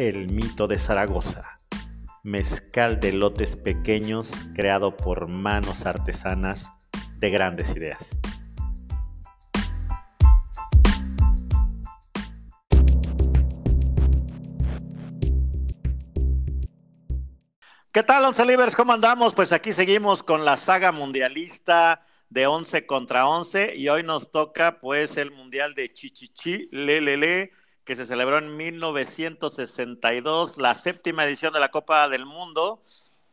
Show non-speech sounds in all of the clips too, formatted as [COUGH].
El Mito de Zaragoza, mezcal de lotes pequeños creado por manos artesanas de grandes ideas. ¿Qué tal, Once Libres? ¿Cómo andamos? Pues aquí seguimos con la saga mundialista de 11 contra 11 y hoy nos toca pues el Mundial de Chichichi, Lelele, que se celebró en 1962, la séptima edición de la Copa del Mundo,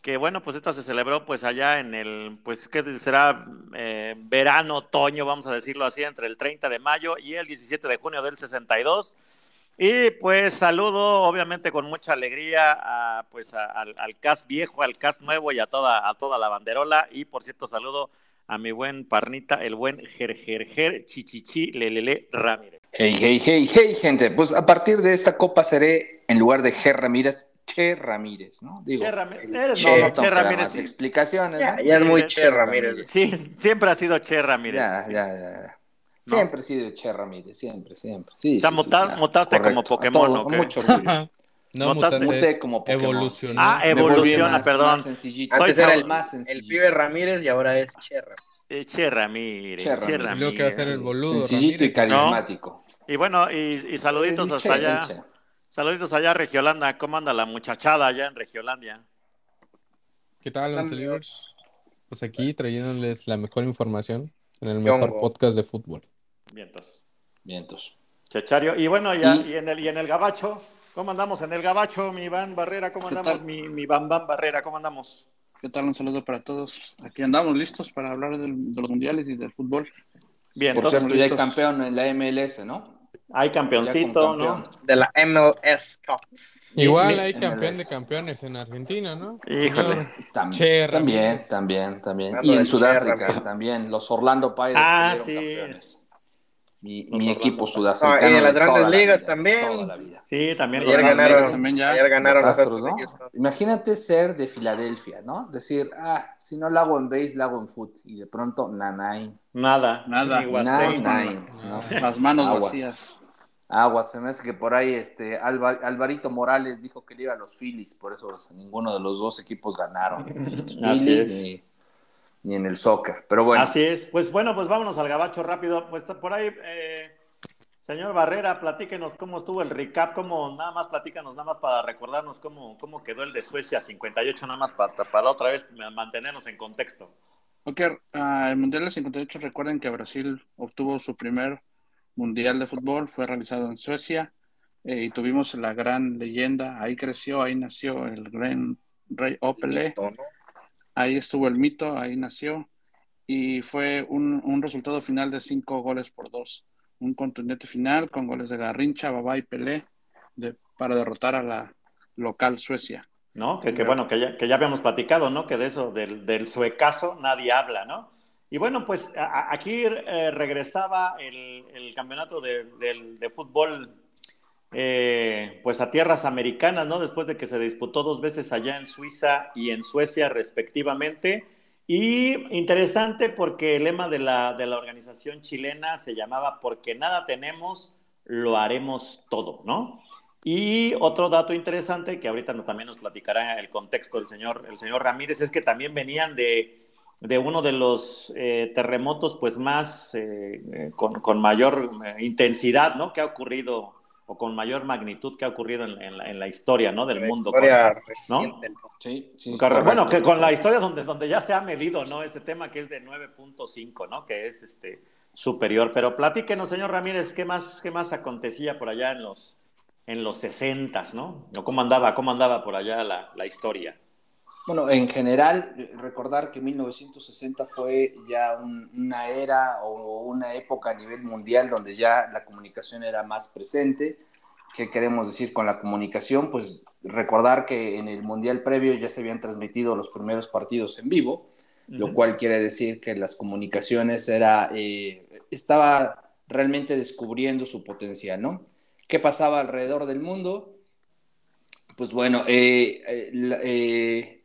que bueno, pues esta se celebró pues allá en el, pues qué será eh, verano, otoño, vamos a decirlo así, entre el 30 de mayo y el 17 de junio del 62. Y pues saludo obviamente con mucha alegría pues al, al cast viejo, al cast nuevo y a toda, a toda la banderola. Y por cierto saludo a mi buen Parnita, el buen Gergerger Chichichi Lelele Ramírez. Hey, hey, hey, hey, gente. Pues a partir de esta copa seré, en lugar de Ger Ramírez, Che Ramírez, ¿no? Digo, che Ramírez. Eres che, no, che Ramírez. Sí. Explicaciones. Ya, ya sí, es muy Che Ramírez. Sí, siempre ha sido Che Ramírez. Ya, ya, ya. ¿No? Siempre he sido Che Ramírez, siempre, siempre. Sí, o sea, sí, muta, mutaste Correcto. como Pokémon, Todo, ¿o con qué? mucho orgullo. [LAUGHS] No, mutaste, Muté como Pokémon. evolucionó. Ah, evoluciona, más- perdón. Más. Soy Antes era el, más el sencillo. pibe Ramírez y ahora es Cherra. Eh, Che Ramírez. Che Che Ramírez. Y luego que va a ser Ramírez. el boludo. Sencillito y carismático. Y bueno, y, y saluditos hasta Che, allá. Saluditos allá Regiolanda. ¿Cómo anda la muchachada allá en Regiolandia? ¿Qué tal, Libres? Pues aquí trayéndoles la mejor información en el Yongo. mejor podcast de fútbol. Vientos. Vientos. Chechario. Y bueno, ya, Y- y, en el, y en el Gabacho, ¿cómo andamos en el Gabacho, mi Iván Barrera? ¿Cómo ¿Qué andamos, mi, mi Bam Bam Barrera? ¿Cómo andamos? ¿Qué tal? Un saludo para todos. Aquí andamos listos para hablar del- de los mundiales y del fútbol. Bien, Por entonces, cierto, ya hay campeón en la MLS, ¿no? hay campeoncito, ¿no? De la MLS Cup. Igual hay MLS. campeón de campeones en Argentina, ¿no? Híjole. También, también, también. Hablando Y en Sudáfrica también. Los Orlando Pirates Ah, sí. campeones. Mi, equipo sudafricano. No, y en las de grandes toda la ligas vida, también. Toda la vida. Sí, también Ayer los ganaron, Astros. también ya. ayer ganaron Los Astros, ¿no? Imagínate ser de Filadelfia, ¿no? Decir, ah, si no lo hago en base, lo hago en foot. Y de pronto, nanay. Nada. Nada. Nine, ¿no? Las manos Aguas. vacías. Aguas, se me hace que por ahí este Alva- Alvarito Morales dijo que le iba a los Phillies, por eso ninguno de los dos equipos ganaron. [LAUGHS] Así Phillies es. Ni en el soccer. Pero bueno, Así es. Pues bueno, pues vámonos al gabacho rápido. Pues por ahí, eh, señor Barrera, platíquenos cómo estuvo el recap, cómo nada más platícanos, nada más para recordarnos cómo, cómo quedó el de Suecia 58, nada más para, para otra vez mantenernos en contexto. Ok, ah, el Mundial del 58, recuerden que Brasil obtuvo su primer Mundial de fútbol, fue realizado en Suecia eh, y tuvimos la gran leyenda, ahí creció, ahí nació el gran rey Opele, ahí estuvo el mito, ahí nació y fue un, un resultado final de cinco goles por dos, un contundente final con goles de Garrincha, Babá y Pelé de- para derrotar a la local Suecia. ¿no? Que, que bueno, que ya, que ya habíamos platicado, ¿no? Que de eso, del, del suecaso, nadie habla, ¿no? Y bueno, pues a- aquí eh, regresaba el, el campeonato de, del- de fútbol, eh, pues a tierras americanas, ¿no? Después de que se disputó dos veces allá en Suiza y en Suecia, respectivamente. Y interesante porque el lema de la, de la organización chilena se llamaba Porque nada tenemos, lo haremos todo, ¿no? Y otro dato interesante que ahorita también nos platicará el contexto el señor, el señor Ramírez es que también venían de, de uno de los eh, terremotos pues más eh, con, con mayor intensidad, ¿no? Que ha ocurrido o con mayor magnitud que ha ocurrido en, en la, en la historia, ¿no? Del La mundo. historia Con- reciente, ¿no? sí, sí. Bueno, que con la historia donde, donde ya se ha medido, ¿no? Este tema que es de 9.5, ¿no? Que es este superior. Pero platíquenos, señor Ramírez, ¿qué más, qué más acontecía por allá en los, en los 60, ¿no? ¿O cómo andaba, cómo andaba por allá la, la historia? Bueno, en general, recordar que 1960 fue ya un- una era o una época a nivel mundial donde ya la comunicación era más presente. ¿Qué queremos decir con la comunicación? Pues recordar que en el Mundial previo ya se habían transmitido los primeros partidos en vivo, lo Ujú. cual quiere decir que las comunicaciones era, eh, estaba realmente descubriendo su potencial, ¿no? ¿Qué pasaba alrededor del mundo? Pues bueno, eh, eh, eh,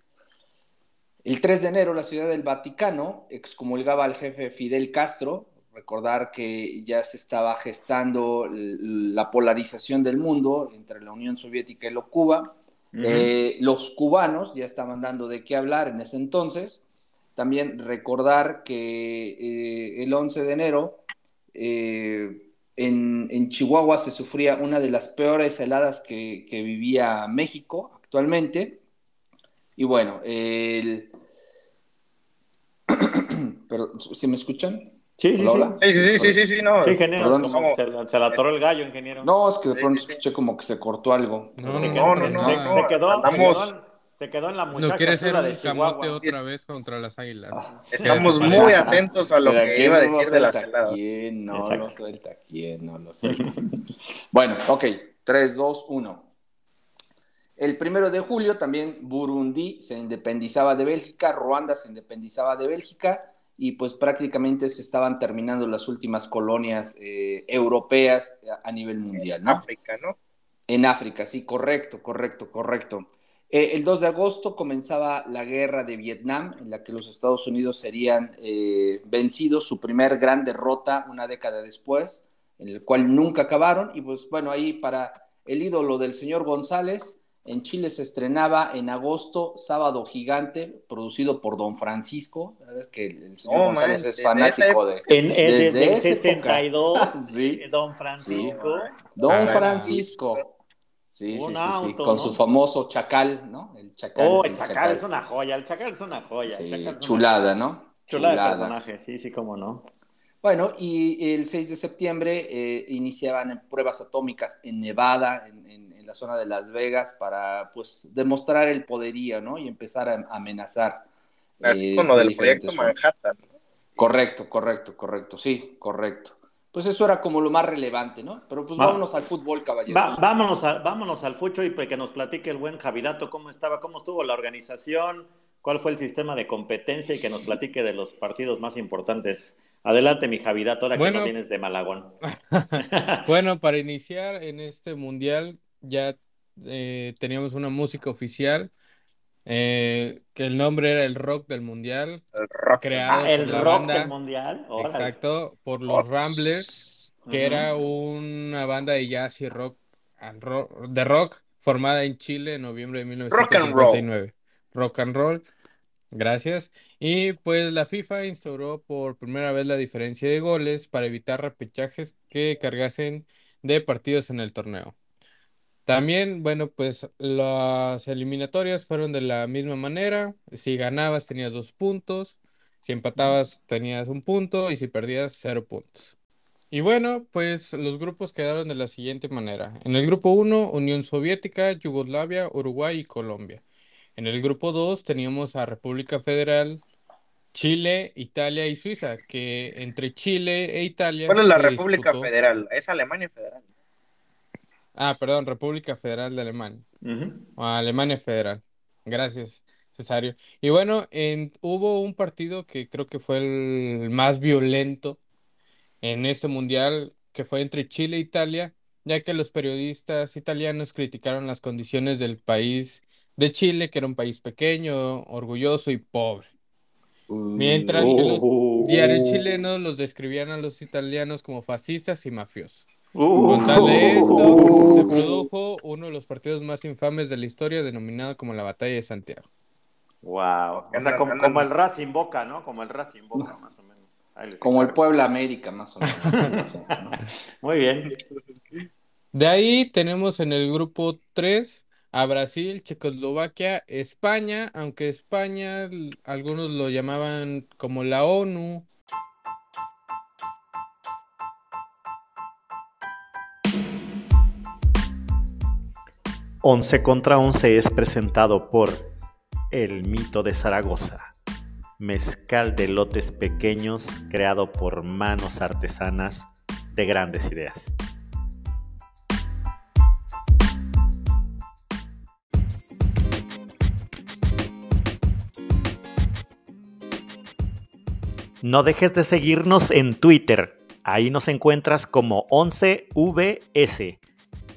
el 3 de enero la ciudad del Vaticano excomulgaba al jefe Fidel Castro, recordar que ya se estaba gestando la polarización del mundo entre la Unión Soviética y lo Cuba. Eh, los cubanos ya estaban dando de qué hablar en ese entonces. También recordar que eh, el 11 de enero eh, en, en Chihuahua se sufría una de las peores heladas que, que vivía México actualmente. Y bueno, el... Pero, ¿sí me escuchan? Sí, sí, Hola, sí. hola. Sí, sí, sí, sí, sí, sí, no. Sí, ingeniero, Perdón, es como ¿cómo? se, se le atoró el gallo, ingeniero. No, es que de pronto sí, sí. escuché como que se cortó algo. No, se, no, quedó, no, se- no, se- no, se quedó, se andamos- quedó en- se quedó en la No muchacha quiere ser un de camote otra vez contra las águilas. Ah. Estamos muy atentos a lo Pero que ¿quién iba a no decir de las heladas. ¿Quién no Exacto. lo suelta? ¿Quién no lo suelta? [LAUGHS] bueno, ok. 3, 2, 1. El primero de julio también Burundi se independizaba de Bélgica, Ruanda se independizaba de Bélgica y pues prácticamente se estaban terminando las últimas colonias eh, europeas a, nivel mundial, ¿no? África, ¿no? En África, sí, correcto, correcto, correcto. Eh, el 2 de agosto comenzaba la guerra de Vietnam, en la que los Estados Unidos serían eh, vencidos, su primer gran derrota una década después, en el cual nunca acabaron. Y pues bueno, ahí para el ídolo del señor González, en Chile se estrenaba en agosto Sábado Gigante, producido por Don Francisco, que el, señor Oh, González man, es fanático de... En, en- Desde desde el esa época. 62, [LAUGHS] Sí. Don Francisco. Don Ah, Francisco. Sí, sí, sí, con ¿no? su famoso chacal, ¿no? El chacal. Oh, el el chacal, es una joya, el chacal es una joya. Sí, el Chacal es una chulada, ¿no? Chulada de personaje, sí, sí, cómo no. Bueno, y el 6 de septiembre eh, iniciaban pruebas atómicas en Nevada, en, en- en la zona de Las Vegas, para pues demostrar el poderío, ¿no? Y empezar a amenazar. Así eh, como de del proyecto. Manhattan. Correcto, correcto, correcto, sí, correcto. Pues eso era como lo más relevante, ¿no? Pero pues Va- vámonos al fútbol, caballeros. Va- vámonos, a- vámonos al fucho y pues que nos platique el buen Javidato cómo estaba, cómo estuvo la organización, cuál fue el sistema de competencia y que nos platique de los partidos más importantes. Adelante, mi Javidato, ahora que no vienes de Malagón. [LAUGHS] Bueno, para iniciar en este mundial ya eh, teníamos una música oficial, eh, que el nombre era el rock del mundial, El rock. creado Ah, el por la rock banda, del mundial. órale. exacto, por los Ramblers, que era una banda de jazz y rock, de rock formada en Chile en noviembre de Rock and roll. 1959. Rock and roll. Gracias. Y pues la FIFA instauró por primera vez la diferencia de goles para evitar repechajes que cargasen de partidos en el torneo. También, bueno, pues las eliminatorias fueron de la misma manera. Si ganabas tenías dos puntos, si empatabas tenías un punto y si perdías cero puntos. Y bueno, pues los grupos quedaron de la siguiente manera. En el grupo 1, Unión Soviética, Yugoslavia, Uruguay y Colombia. En el grupo 2 teníamos a República Federal, Chile, Italia y Suiza, que entre Chile e Italia ¿Cuál es la República disputó- Federal? Es Alemania Federal. Ah, perdón, República Federal de Alemania. O Alemania Federal. Gracias, Cesario. Y bueno, en- hubo un partido que creo que fue el más violento en este mundial, que fue entre Chile e Italia, ya que los periodistas italianos criticaron las condiciones del país de Chile, que era un país pequeño, orgulloso y pobre. Mientras que los Uh. diarios chilenos los describían a los italianos como fascistas y mafiosos. Uh. Con tal de esto, [LAUGHS] se produjo uno de los partidos más infames de la historia, denominado como la Batalla de Santiago. Wow. O sea, como, como el Racing Boca, ¿no? Como el Racing Boca, más o menos. Ahí les Como el. Puebla América, más o menos. [LAUGHS] Muy bien. De ahí tenemos en el grupo 3 a Brasil, Checoslovaquia, España, aunque España algunos lo llamaban como la ONU. 11 contra 11 es presentado por El mito de Zaragoza, mezcal de lotes pequeños creado por manos artesanas de grandes ideas. No dejes de seguirnos en Twitter. Ahí nos encuentras como 11VS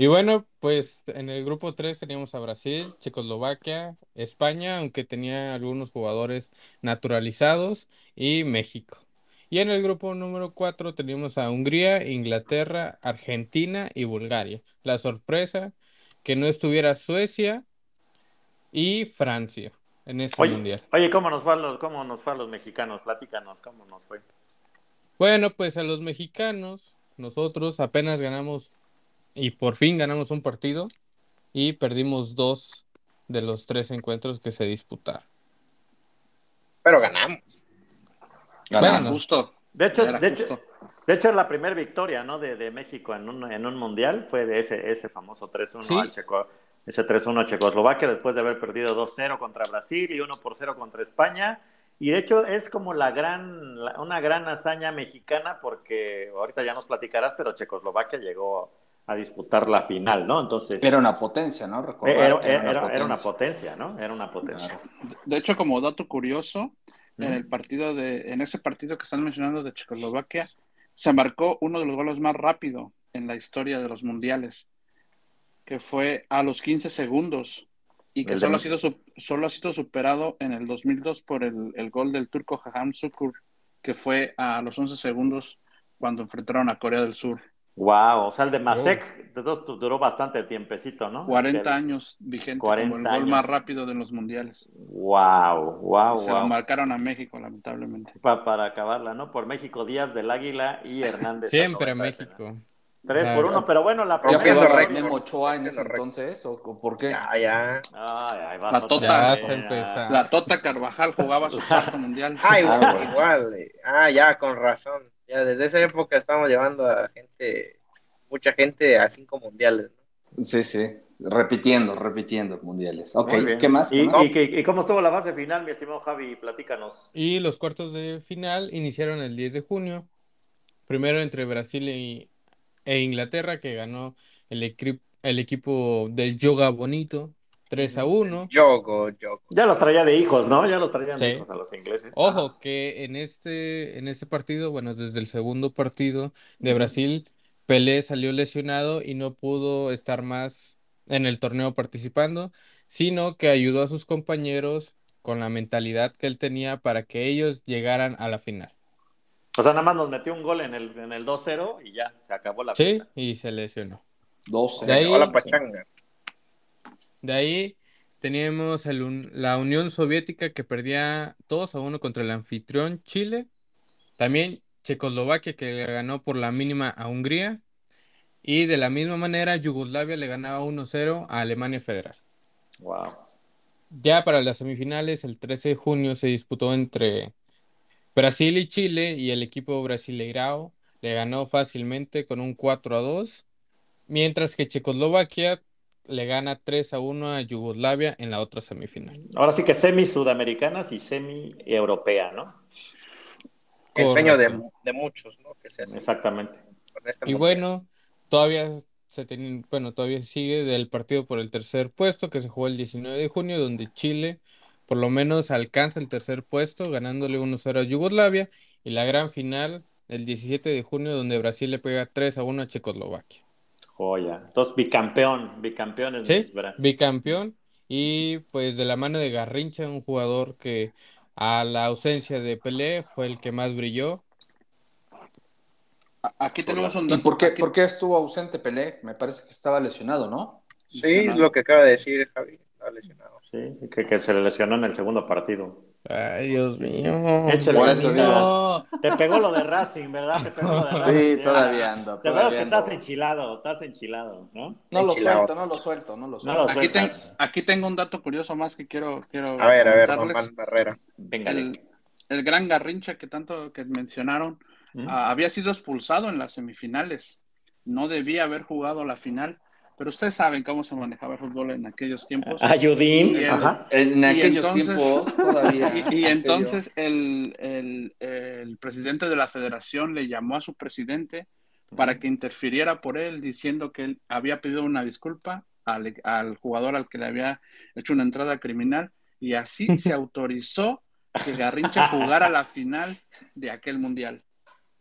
Y bueno, pues en el grupo 3 teníamos a Brasil, Checoslovaquia, España, aunque tenía algunos jugadores naturalizados, y México. Y en el grupo número 4 teníamos a Hungría, Inglaterra, Argentina y Bulgaria. La sorpresa que no estuviera Suecia y Francia en este Oye, mundial. oye, ¿cómo nos fue a los, cómo nos fue a los mexicanos? Platícanos, ¿cómo nos fue? Bueno, pues a los mexicanos, nosotros apenas ganamos y por fin ganamos un partido y perdimos dos de los tres encuentros que se disputaron. Pero ganamos. Ganamos. Bueno, Justo. De hecho, de hecho, de hecho, la primera victoria ¿no? de, de México en un, en un mundial fue de ese, ese famoso 3-1 Sí. al Checo, ese 3-1 a Checoslovaquia después de haber perdido 2-0 contra Brasil y 1-0 contra España. Y de hecho es como la gran, la- una gran hazaña mexicana porque ahorita ya nos platicarás, pero Checoslovaquia llegó a disputar la final, ¿no? Entonces Era una potencia, ¿no? Recordar era, era- era una potencia, ¿no? Era una potencia. De hecho, como dato curioso, en el partido de, en ese partido que están mencionando de Checoslovaquia, se marcó uno de los goles más rápido en la historia de los mundiales, que fue a los 15 segundos y que de- solo ha sido solo ha sido superado en el 2002 por el, el gol del turco Jaham Sukur, que fue a los 11 segundos cuando enfrentaron a Corea del Sur. Wow, o sea, el de Masek dos- duró bastante tiempecito, ¿no? 40 Que- años vigente 40 como el gol años. más rápido de los mundiales. Wow, wow, Se lo wow. marcaron a México, lamentablemente. Pa- para acabarla, ¿no? Por México, Díaz del Águila y Hernández. siempre México. Tres Ah, por uno, pero bueno, la ¿Qué Rompiendo primera. jugaba récord. Memo Ochoa en ese entonces? ¿O, o por qué? Ya, ya. Ay, ay, vas La tota. Ya. La Tota Carvajal jugaba su cuarto mundial. [LAUGHS] Ah, igual, Ah, igual. eh. Ah, ya, con razón. Ya desde esa época estamos llevando a gente, mucha gente a cinco mundiales. ¿no? Sí, sí. Repitiendo, repitiendo mundiales. Ok. ¿qué más? ¿Y, cómo estuvo la fase final, mi estimado Javi? Platícanos. Y los cuartos de final iniciaron el 10 de junio. Primero entre Brasil y- e Inglaterra, que ganó el equipo del Yoga Bonito 3 a 1. Yogo, Yogo. Ya los traía de hijos, ¿no? Ya los traían de Sí. hijos a los ingleses. Ojo, que en este, en este partido, bueno, desde el segundo partido de Brasil, Pelé salió lesionado y no pudo estar más en el torneo participando, sino que ayudó a sus compañeros con la mentalidad que él tenía para que ellos llegaran a la final. O sea, nada más nos metió un gol en el, en el 2-0 y ya, se acabó la Sí, fiesta. y se lesionó. 12. De ahí- Hola, Pachanga. De ahí teníamos el un- la Unión Soviética que perdía 2 a 1 contra el anfitrión Chile. También Checoslovaquia que le ganó por la mínima a Hungría. Y de la misma manera Yugoslavia le ganaba 1-0 a Alemania Federal. Wow. Ya para las semifinales, el 13 de junio se disputó entre Brasil y Chile y el equipo brasileirao le ganó fácilmente con un 4 a 2, mientras que Checoslovaquia le gana 3 a 1 a Yugoslavia en la otra semifinal. Ahora sí que semi-sudamericanas y semi-europea, ¿no? El sueño de, muchos, ¿no? Que Exactamente. este Y bueno, todavía se ten- bueno, todavía sigue del partido por el tercer puesto que se jugó el 19 de junio, donde Chile por lo menos alcanza el tercer puesto, ganándole 1-0 a Yugoslavia, y la gran final el 17 de junio, donde Brasil le pega 3 a 1 a Checoslovaquia. Joya. Entonces, bicampeón. Sí, mis bra- bicampeón, y pues de la mano de Garrincha, un jugador que a la ausencia de Pelé fue el que más brilló. Aquí tenemos un ¿Y dato. por qué, aquí- por qué estuvo ausente Pelé? Me parece que estaba lesionado, ¿no? Sí, es lo que acaba de decir Javi. Está lesionado. Sí, que, que se le lesionó en el segundo partido. Ay, Dios Sí, sí. mío. Échale Por eso ganitas. Te pegó lo de Racing, ¿verdad? Te pegó lo de Racing. Sí, todavía ando. Te veo que ando. estás enchilado, estás enchilado, ¿no? No lo Enchilado. suelto, no lo suelto, no lo No suelto. lo Aquí, ten- sueltas. aquí tengo un dato curioso más que quiero, quiero A ver, a ver. Pan Barrera. Venga, El, el gran Garrincha que tanto que mencionaron ¿Mm? ah, había sido expulsado en las semifinales no debía haber jugado la final, pero ustedes saben cómo se manejaba el fútbol en aquellos tiempos. Ayudín, el- ajá. En aquellos entonces- tiempos [LAUGHS] todavía. Y, entonces el, el- el presidente de la federación le llamó a su presidente para que interfiriera por él, diciendo que él había pedido una disculpa al, al jugador al que le había hecho una entrada criminal, y así [LAUGHS] se autorizó que Garrincha jugara la final de aquel mundial.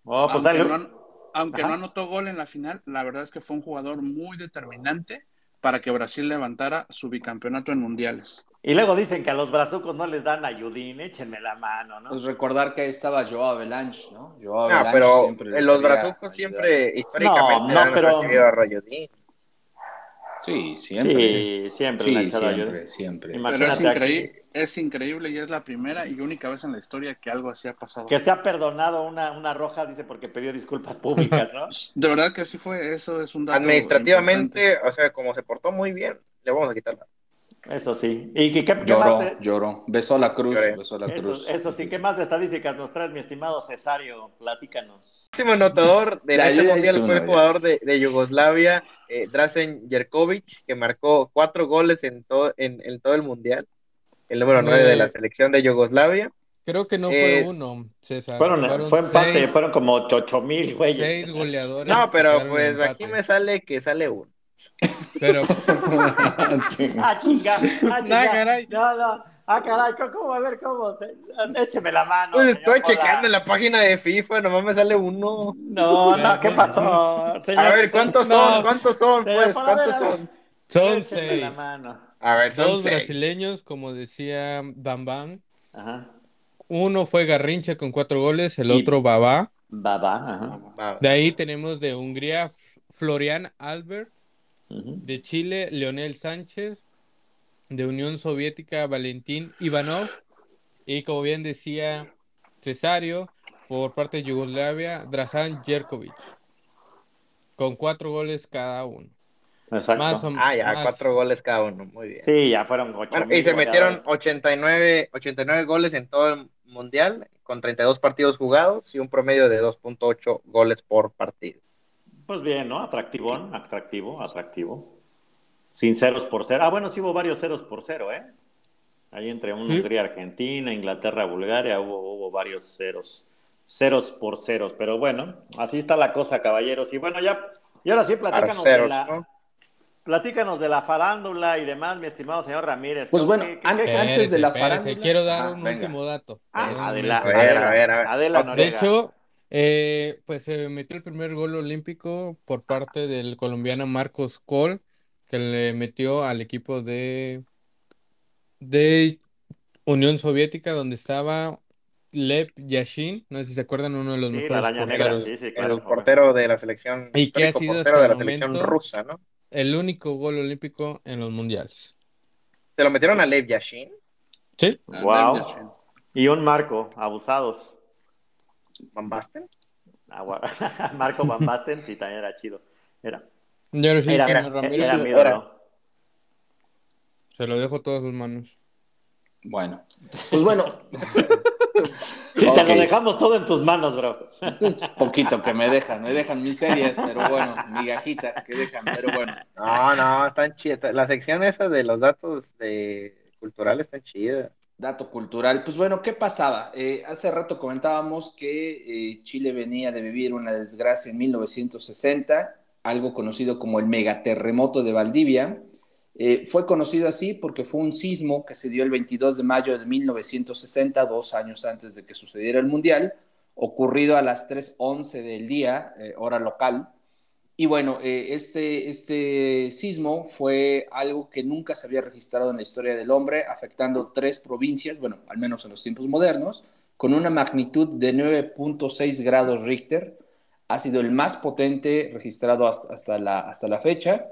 Oh, pues algo- no, aunque Ajá. no anotó gol en la final, la verdad es que fue un jugador muy determinante para que Brasil levantara su bicampeonato en mundiales. Y luego dicen que a los brazucos no les dan ayudín, échenme la mano, ¿no? Pues recordar que ahí estaba Joao Avalanche, ¿no? Joao No, Avalanche pero siempre les en los brazucos siempre, históricamente, No, no, han pero- recibido a. Sí, siempre. sí, siempre Sí, siempre, siempre. Pero es, increíble, es increíble y es la primera y única vez en la historia que algo así ha pasado. que se ha perdonado una, una roja, dice, porque pidió disculpas públicas, ¿no? [LAUGHS] De verdad que sí fue, eso es un dato Administrativamente, o sea, como se portó muy bien, le vamos a quitarla. Eso sí. ¿Y qué, qué- Lloró, más de- lloró. Besó la cruz, besó la Eso, cruz. eso sí, ¿qué más de estadísticas nos traes, mi estimado Cesario? Platícanos. El máximo anotador de Ya, este mundial fue el jugador de, de Yugoslavia, eh, Drazen Jerkovic, que marcó cuatro goles en, todo en, en todo el mundial. El número nueve de la Eh, selección de Yugoslavia. Creo que no fue Es- uno, César. Fueron, fue empate, seis- fueron como 8 mil, güeyes. seis goleadores. No, pero pues aquí me sale que sale uno. Pero [LAUGHS] Ah, chinga, ah, [LAUGHS] chinga. caray. No, no. Ah, caray, ¿cómo-. A ver, ¿cómo? Écheme la mano. Pues estoy Pola. checando en la página de FIFA, nomás me sale uno. No, no, ¿qué Pues, pasó? Señor, A ver, ¿cuántos son? No. ¿Cuántos son? Señor Pues, ¿cuántos ver. son? son Écheme la seis. mano. A ver, son Dos seis. brasileños, como decía Bam Bam. Ajá. Uno fue Garrincha con cuatro goles, el Y- otro Babá. Baba, ajá. De ahí tenemos de Hungría Florian Albert, de Chile Leonel Sánchez, de Unión Soviética Valentín Ivanov y como bien decía Cesario, por parte de Yugoslavia, Drasan Jerkovic, con cuatro goles cada uno. Exacto. Más o Ah, ya, más- cuatro goles cada uno. Muy bien. Sí, ya fueron 8 Bueno, y se metieron 89, 89 goles en todo el mundial, con 32 partidos jugados y un promedio de 2.8 goles por partido. Pues bien, ¿no? Atractivo, atractivo, atractivo. Sin ceros por cero. Ah, bueno, sí hubo varios ceros por cero, ¿eh? Ahí entre un Sí. Hungría, Argentina, Inglaterra, Bulgaria, hubo, hubo varios ceros. Ceros por ceros. Pero bueno, así está la cosa, caballeros. Y bueno, ya, y ahora sí, platícanos de la, ¿no? platícanos de la farándula y demás, mi estimado señor Ramírez. Pues ¿Qué- bueno, qué- qué- antes- de la espérese, farándula. Quiero dar Ajá, un venga. último dato. Ah, Adela, A ver, Adela, a ver, a ver. Adela De hecho, eh, pues se metió el primer gol olímpico por parte del colombiano Marcos Col, que le metió al equipo de, de Unión Soviética, donde estaba Lev Yashin, no sé si se acuerdan, uno de los Sí, la mejores negra, sí, El portero de la selección. ¿Y qué ha sido portero hasta de la el selección rusa, ¿no? El único gol olímpico en los mundiales. Se lo metieron a Lev Yashin. Sí, Wow. Lev Yashin. Y un Marco, abusados. Van Basten. Ah. [LAUGHS] Marco Van Basten, sí, también era chido. Era, yo no sé, era, señor era, Ramírez, era mi ídolo. se lo dejo todas sus manos. Bueno, pues bueno, Sí, te lo dejamos todo en tus manos, bro. poquito que me dejan, me dejan miserias, pero bueno, migajitas que dejan, pero bueno. No, no, están chidas. La sección esa de los datos de culturales están chidas. Dato cultural. Pues bueno, ¿qué pasaba? Eh, hace rato comentábamos que eh, Chile venía de vivir una desgracia en 1960, algo conocido como el megaterremoto de Valdivia. Eh, fue conocido así porque fue un sismo que se dio el 22 de mayo de 1960, dos años antes de que sucediera el Mundial, ocurrido a las 3.11 del día, eh, hora local. Y bueno, eh, este, este sismo fue algo que nunca se había registrado en la historia del hombre, afectando tres provincias, bueno, al menos en los tiempos modernos, con una magnitud de 9.6 grados Richter. Ha sido el más potente registrado hasta, la, hasta la fecha.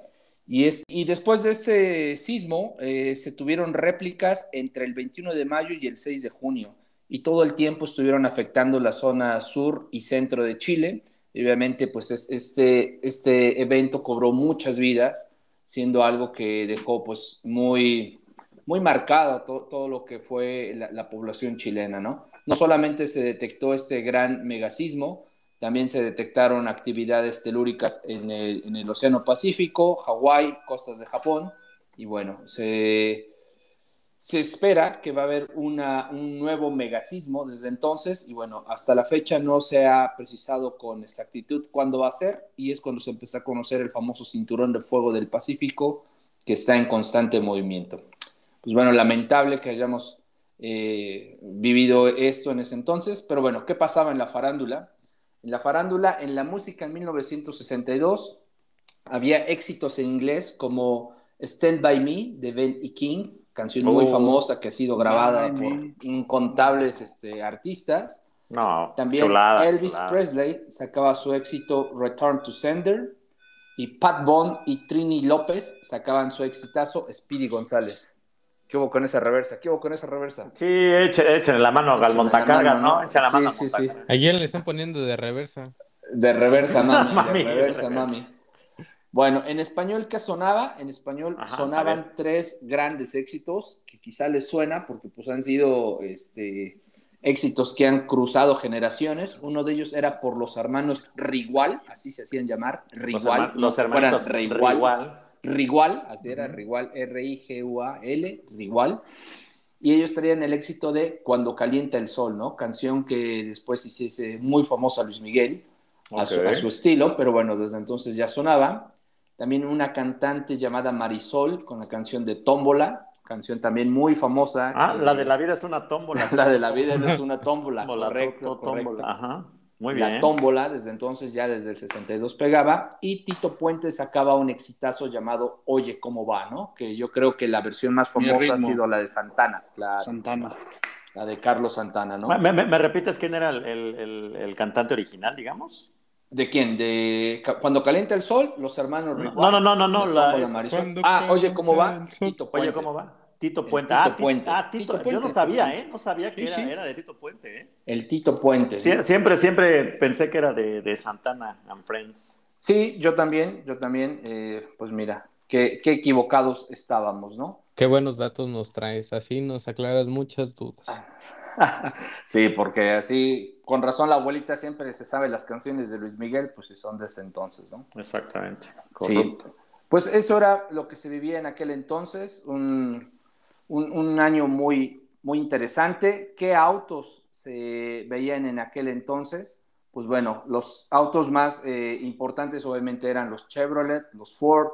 Y, es, y después de este sismo, eh, se tuvieron réplicas entre el 21 de mayo y el 6 de junio. Y todo el tiempo estuvieron afectando la zona sur y centro de Chile. Y obviamente, pues es, este, este evento cobró muchas vidas, siendo algo que dejó pues muy, muy marcado to, todo lo que fue la, la, población chilena, ¿no? No solamente se detectó este gran megasismo, También se detectaron actividades telúricas en el, Océano Pacífico, Hawái, costas de Japón. Y bueno, se, se espera que va a haber una, un nuevo megasismo desde entonces. Y bueno, hasta la fecha no se ha precisado con exactitud cuándo va a ser. Y es cuando se empezó a conocer el famoso cinturón de fuego del Pacífico, que está en constante movimiento. Pues bueno, lamentable que hayamos eh, vivido esto en ese entonces, pero bueno, ¿qué pasaba en la farándula? En la farándula, en la música en 1962, había éxitos en inglés como Stand By Me de Ben y King, canción muy Oh. famosa que ha sido grabada por Me. incontables este, artistas. No, También chulada, Elvis chulada. Presley sacaba su éxito Return to Sender y Pat Bond y Trini López sacaban su exitazo Speedy González. ¿Qué hubo con esa reversa? ¿Qué hubo con esa reversa? Sí, échenle, échenle la mano al Échenle la montacarga, mano, ¿no? Échenle la mano Sí, al sí, sí. montacarga. ¿A quién le están poniendo de reversa? De reversa, mami. [LAUGHS] Mami, de reversa, mami. Bueno, en español, ¿qué sonaba? En español Ajá, sonaban tres grandes éxitos que quizá les suena porque pues han sido este, éxitos que han cruzado generaciones. Uno de ellos era por los hermanos Rigual, así se hacían llamar, Los, Rigual. herma- los hermanitos Rigual. Rigual. Rigual, así era. Rigual, R-I-G-U-A-L, Rigual. Y ellos traían el éxito de Cuando calienta el sol, ¿no? Canción que después hiciese muy famosa Luis Miguel a, su, Ok. a su estilo, pero bueno, desde entonces ya sonaba. También una cantante llamada Marisol con la canción de Tómbola, canción también muy famosa. Ah, que- la de la vida es una tómbola. [LAUGHS] la de la vida es una tómbola, Tómbola, correcto, tó- tó- correcto. tómbola. Ajá. Muy La bien. tómbola, desde entonces, ya desde el 62 pegaba. Y Tito Puente sacaba un exitazo llamado Oye, ¿cómo va? ¿no? Que yo creo que la versión más famosa ha sido la de Santana, la, Santana. la de Carlos Santana, ¿no? ¿Me, me- me repites quién era el, el- el- el cantante original, digamos? ¿De quién? ¿De Cuando calienta el sol? Los hermanos. No, no, no, no, no. la- Tómbola, Ah, Oye, ¿cómo va? Tito Puente. Oye, ¿cómo va? Tito El Puente. Tito ah, Puente. ah, Tito. Tito Yo no sabía, ¿eh? No sabía que Sí, era, sí. era de Tito Puente, ¿eh? El Tito Puente. Sie- siempre, siempre pensé que era de, de Santana and Friends. Sí, yo también, yo también. eh, pues mira, qué, qué equivocados estábamos, ¿no? Qué buenos datos nos traes, así nos aclaras muchas dudas. [LAUGHS] sí, porque así, con razón la abuelita siempre se sabe las canciones de Luis Miguel, pues si son de ese entonces, ¿no? Exactamente. Sí. Correcto. Pues eso era lo que se vivía en aquel entonces, un, un- año muy, muy interesante. ¿Qué autos se veían en aquel entonces? Pues bueno, los autos más eh, importantes obviamente eran los Chevrolet, los Ford,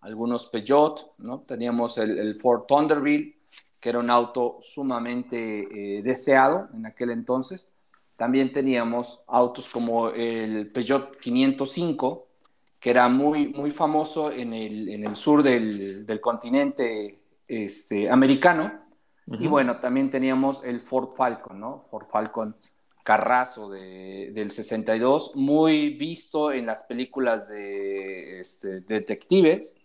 algunos Peugeot, ¿no? Teníamos el, Ford Thunderbird, que era un auto sumamente eh, deseado en aquel entonces. También teníamos autos como el Peugeot 505, que era muy, muy famoso en el, en el sur del, del continente este, americano. Y bueno, también teníamos el Ford Falcon, ¿no? Ford Falcon Carrazo de- del 62, muy visto en las películas de este, detectives,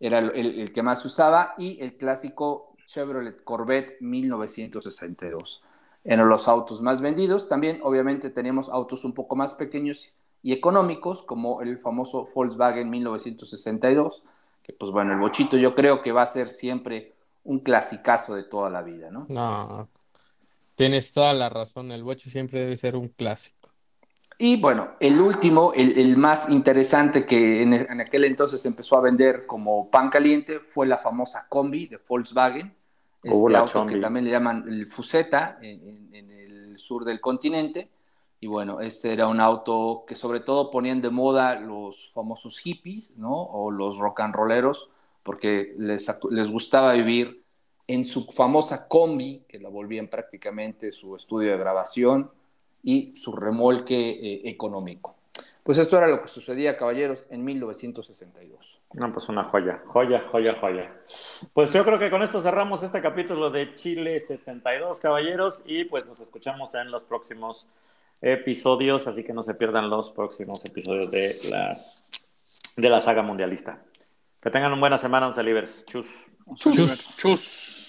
era el, el- el que más se usaba, y el clásico Chevrolet Corvette 1962. Eran los autos más vendidos. También, obviamente, teníamos autos un poco más pequeños y económicos, como el famoso Volkswagen 1962, que pues bueno, el bochito yo creo que va a ser siempre un clasicazo de toda la vida, ¿no? No, tienes toda la razón, el boche siempre debe ser un clásico. Y bueno, el último, el, el más interesante que en, en aquel entonces empezó a vender como pan caliente fue la famosa combi de Volkswagen, este Oh, la auto chombi. que también le llaman el Fuseta en, en- en el sur del continente. Y bueno, este era un auto que sobre todo ponían de moda los famosos hippies, ¿no? O los rock and rolleros, porque les, les gustaba vivir en su famosa combi, que la volvían prácticamente su estudio de grabación y su remolque eh, económico. Pues esto era lo que sucedía, caballeros, en 1962. No, pues una joya, joya, joya, joya. Pues yo creo que con esto cerramos este capítulo de Chile 62, caballeros, y pues nos escuchamos en los próximos episodios, así que no se pierdan los próximos episodios de las de la saga mundialista. Que tengan una buena semana, Libres. Chus. Chus. Chus.